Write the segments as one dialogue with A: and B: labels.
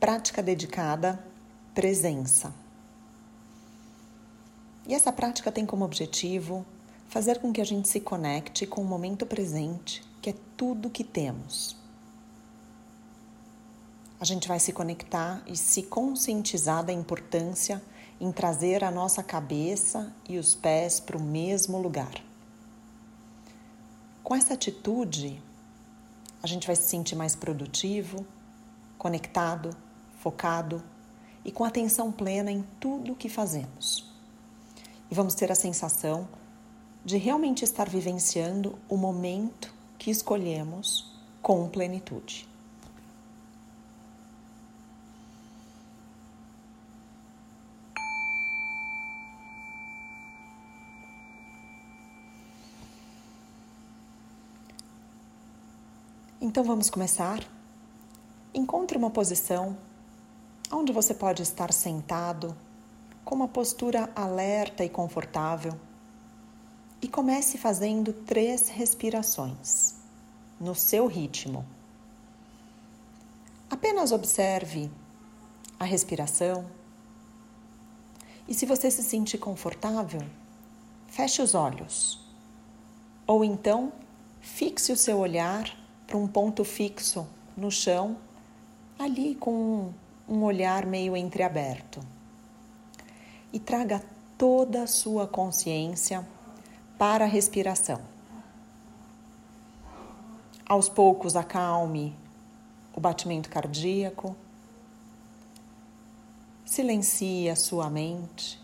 A: prática dedicada presença. E essa prática tem como objetivo fazer com que a gente se conecte com o momento presente, que é tudo que temos. A gente vai se conectar e se conscientizar da importância em trazer a nossa cabeça e os pés para o mesmo lugar. Com essa atitude, a gente vai se sentir mais produtivo, conectado, focado e com atenção plena em tudo o que fazemos. E vamos ter a sensação de realmente estar vivenciando o momento que escolhemos com plenitude. Então vamos começar? Encontre uma posição onde você pode estar sentado, com uma postura alerta e confortável, e comece fazendo três respirações, no seu ritmo. Apenas observe a respiração e, se você se sentir confortável, feche os olhos. Ou então, fixe o seu olhar para um ponto fixo no chão, ali com um olhar meio entreaberto. E traga toda a sua consciência para a respiração. Aos poucos, acalme o batimento cardíaco, silencie a sua mente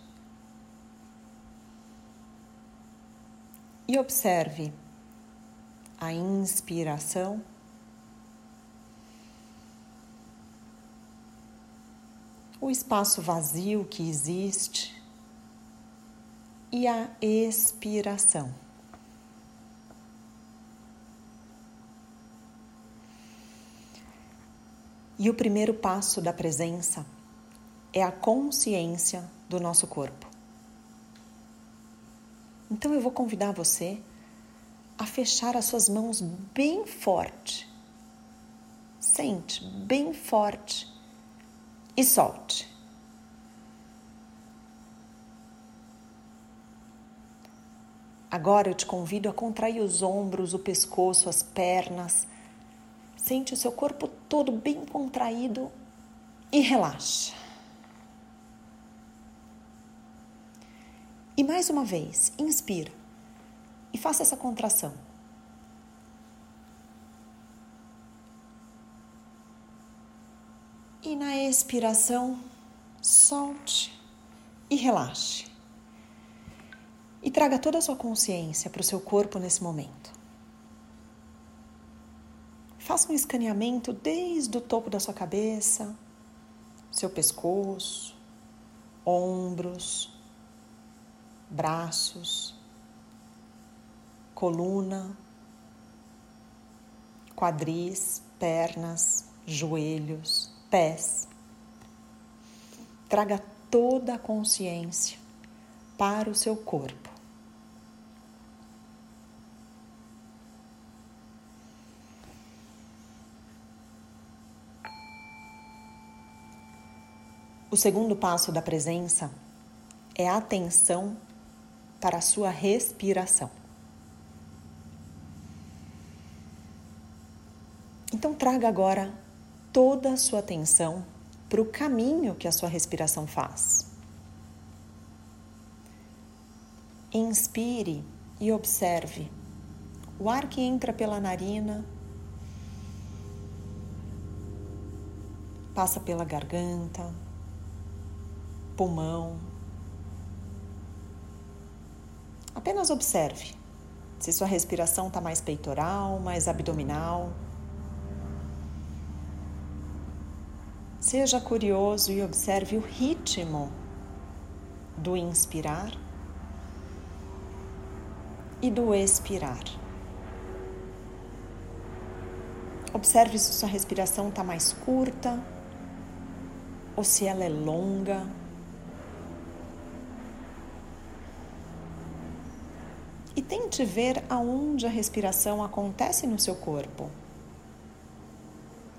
A: e observe a inspiração. O espaço vazio que existe e a expiração. E o primeiro passo da presença é a consciência do nosso corpo. Então eu vou convidar você a fechar as suas mãos bem forte. Sente bem forte e solte. Agora eu te convido a contrair os ombros, o pescoço, as pernas. Sente o seu corpo todo bem contraído e relaxa. E mais uma vez, inspira e faça essa contração. E na expiração, solte e relaxe. E traga toda a sua consciência para o seu corpo nesse momento. Faça um escaneamento desde o topo da sua cabeça, seu pescoço, ombros, braços, coluna, quadris, pernas, joelhos, pés. Traga toda a consciência para o seu corpo. O segundo passo da presença é a atenção para a sua respiração. Então, traga agora toda a sua atenção para o caminho que a sua respiração faz. Inspire e observe o ar que entra pela narina, passa pela garganta, pulmão. Apenas observe se sua respiração está mais peitoral, mais abdominal. Seja curioso e observe o ritmo do inspirar e do expirar. Observe se sua respiração está mais curta ou se ela é longa. E tente ver aonde a respiração acontece no seu corpo.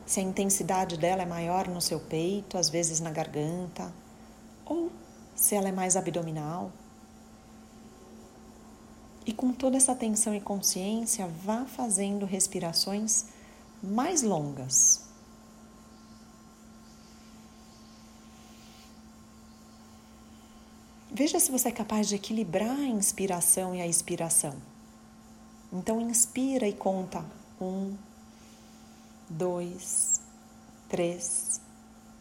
A: Se a intensidade dela é maior no seu peito, às vezes na garganta, ou se ela é mais abdominal. E com toda essa atenção e consciência, vá fazendo respirações mais longas. Veja se você é capaz de equilibrar a inspiração e a expiração. Então, inspira e conta. Um, dois, três.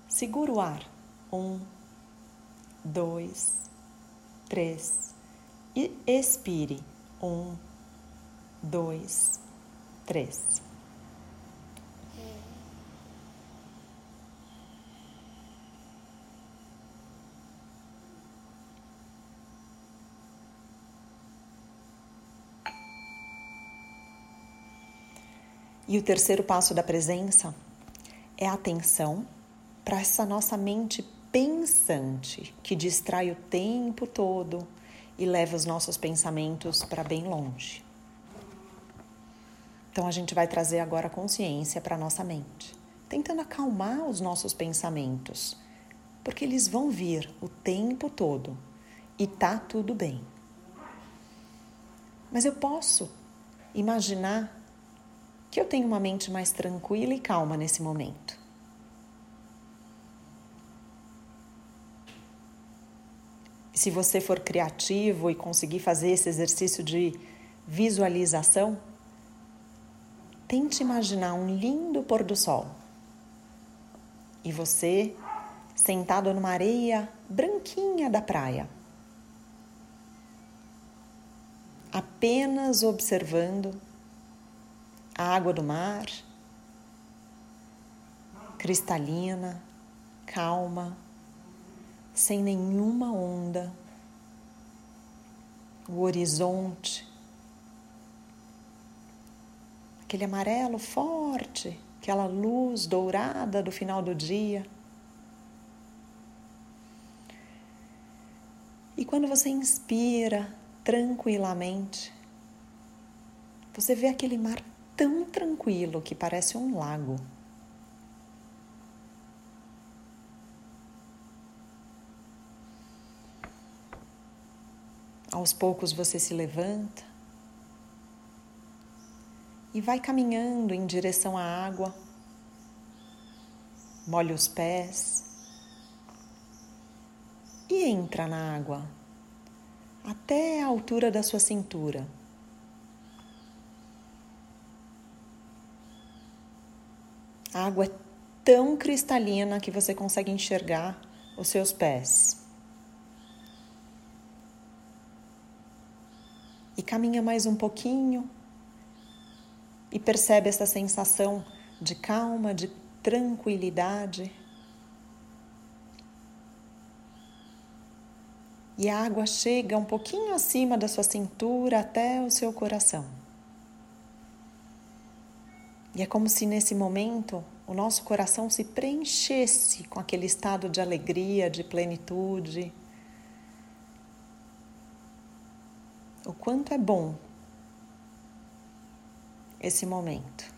A: Segura o ar. Um, dois, três. E expire. Um, dois, três. E o terceiro passo da presença é a atenção para essa nossa mente pensante que distrai o tempo todo e leva os nossos pensamentos para bem longe. Então a gente vai trazer agora consciência para a nossa mente, tentando acalmar os nossos pensamentos, porque eles vão vir o tempo todo e tá tudo bem. Mas eu posso imaginar que eu tenho uma mente mais tranquila e calma nesse momento. Se você for criativo e conseguir fazer esse exercício de visualização, tente imaginar um lindo pôr do sol. E você sentado numa areia branquinha da praia. Apenas observando a água do mar, cristalina, calma, sem nenhuma onda, o horizonte, aquele amarelo forte, aquela luz dourada do final do dia. E quando você inspira tranquilamente, você vê aquele mar tão tranquilo que parece um lago. Aos poucos você se levanta e vai caminhando em direção à água. Molha os pés e entra na água até a altura da sua cintura. A água é tão cristalina que você consegue enxergar os seus pés. E caminha mais um pouquinho e percebe essa sensação de calma, de tranquilidade. E a água chega um pouquinho acima da sua cintura até o seu coração. E é como se nesse momento o nosso coração se preenchesse com aquele estado de alegria, de plenitude. O quanto é bom esse momento.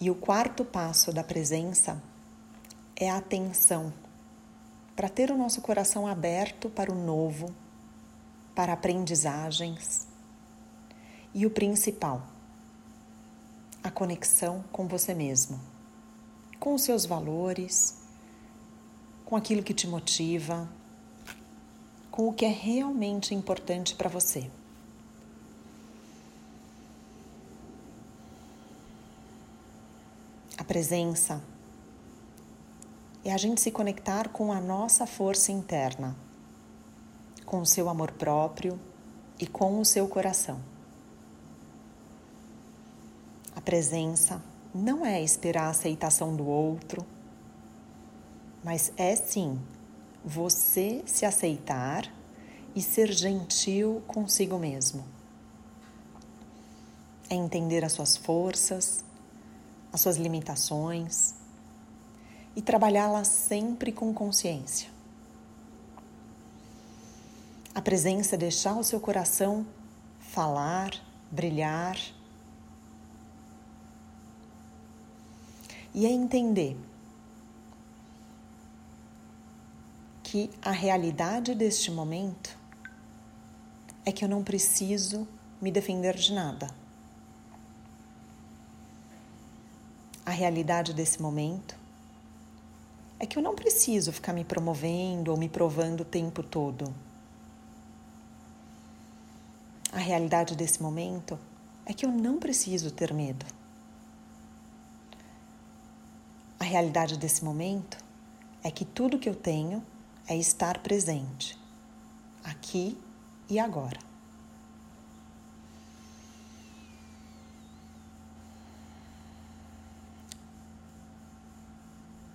A: E o quarto passo da presença é a atenção, para ter o nosso coração aberto para o novo, para aprendizagens. E o principal, a conexão com você mesmo, com os seus valores, com aquilo que te motiva, com o que é realmente importante para você. A presença é a gente se conectar com a nossa força interna, com o seu amor próprio e com o seu coração. A presença não é esperar a aceitação do outro, mas é sim você se aceitar e ser gentil consigo mesmo. é entender as suas forças, as suas limitações e trabalhá-las sempre com consciência. A presença é deixar o seu coração falar, brilhar. E é entender que a realidade deste momento é que eu não preciso me defender de nada. A realidade desse momento é que eu não preciso ficar me promovendo ou me provando o tempo todo. A realidade desse momento é que eu não preciso ter medo. A realidade desse momento é que tudo que eu tenho é estar presente, aqui e agora.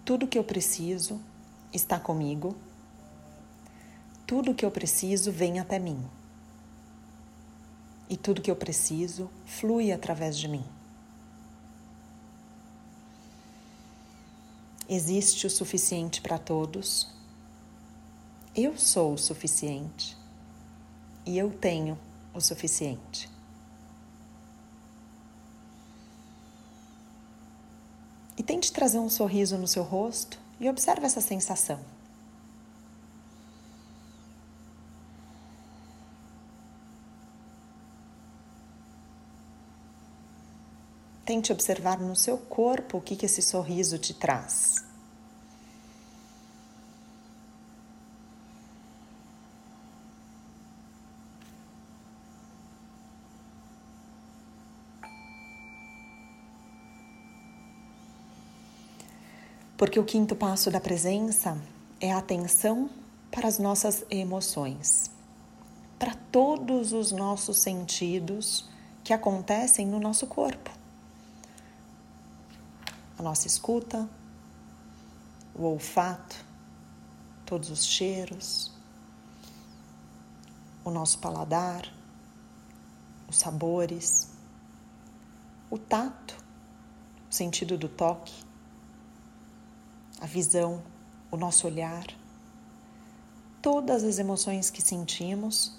A: Tudo que eu preciso está comigo, tudo que eu preciso vem até mim e tudo que eu preciso flui através de mim. Existe o suficiente para todos. Eu sou o suficiente e eu tenho o suficiente. Tente trazer um sorriso no seu rosto e observe essa sensação. Tente observar no seu corpo o que, que esse sorriso te traz. Porque o quinto passo da presença é a atenção para as nossas emoções, para todos os nossos sentidos que acontecem no nosso corpo. A nossa escuta, o olfato, todos os cheiros, o nosso paladar, os sabores, o tato, o sentido do toque, a visão, o nosso olhar. Todas as emoções que sentimos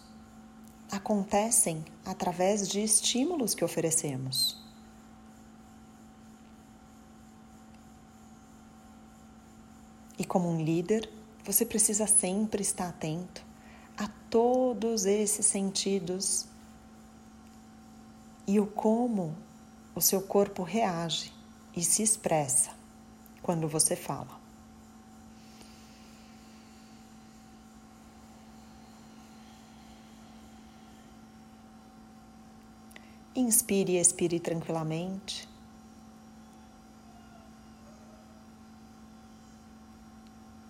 A: acontecem através de estímulos que oferecemos. E como um líder, você precisa sempre estar atento a todos esses sentidos e o como o seu corpo reage e se expressa quando você fala. Inspire e expire tranquilamente.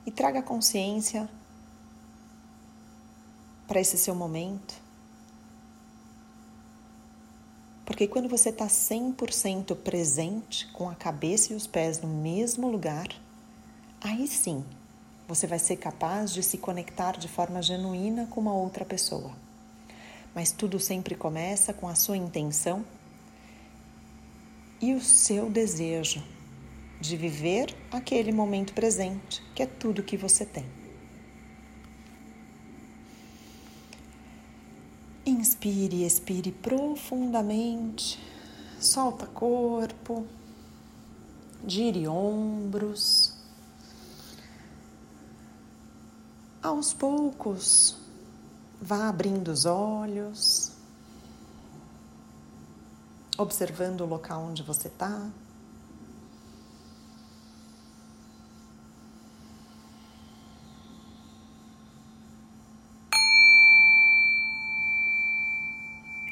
A: e traga consciência para esse seu momento. Porque quando você está 100% presente, com a cabeça e os pés no mesmo lugar, aí sim você vai ser capaz de se conectar de forma genuína com uma outra pessoa. Mas tudo sempre começa com a sua intenção e o seu desejo de viver aquele momento presente, que é tudo que você tem. Inspire expire profundamente, solta corpo, gire ombros. Aos poucos, vá abrindo os olhos, observando o local onde você está.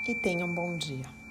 A: E tenha um bom dia.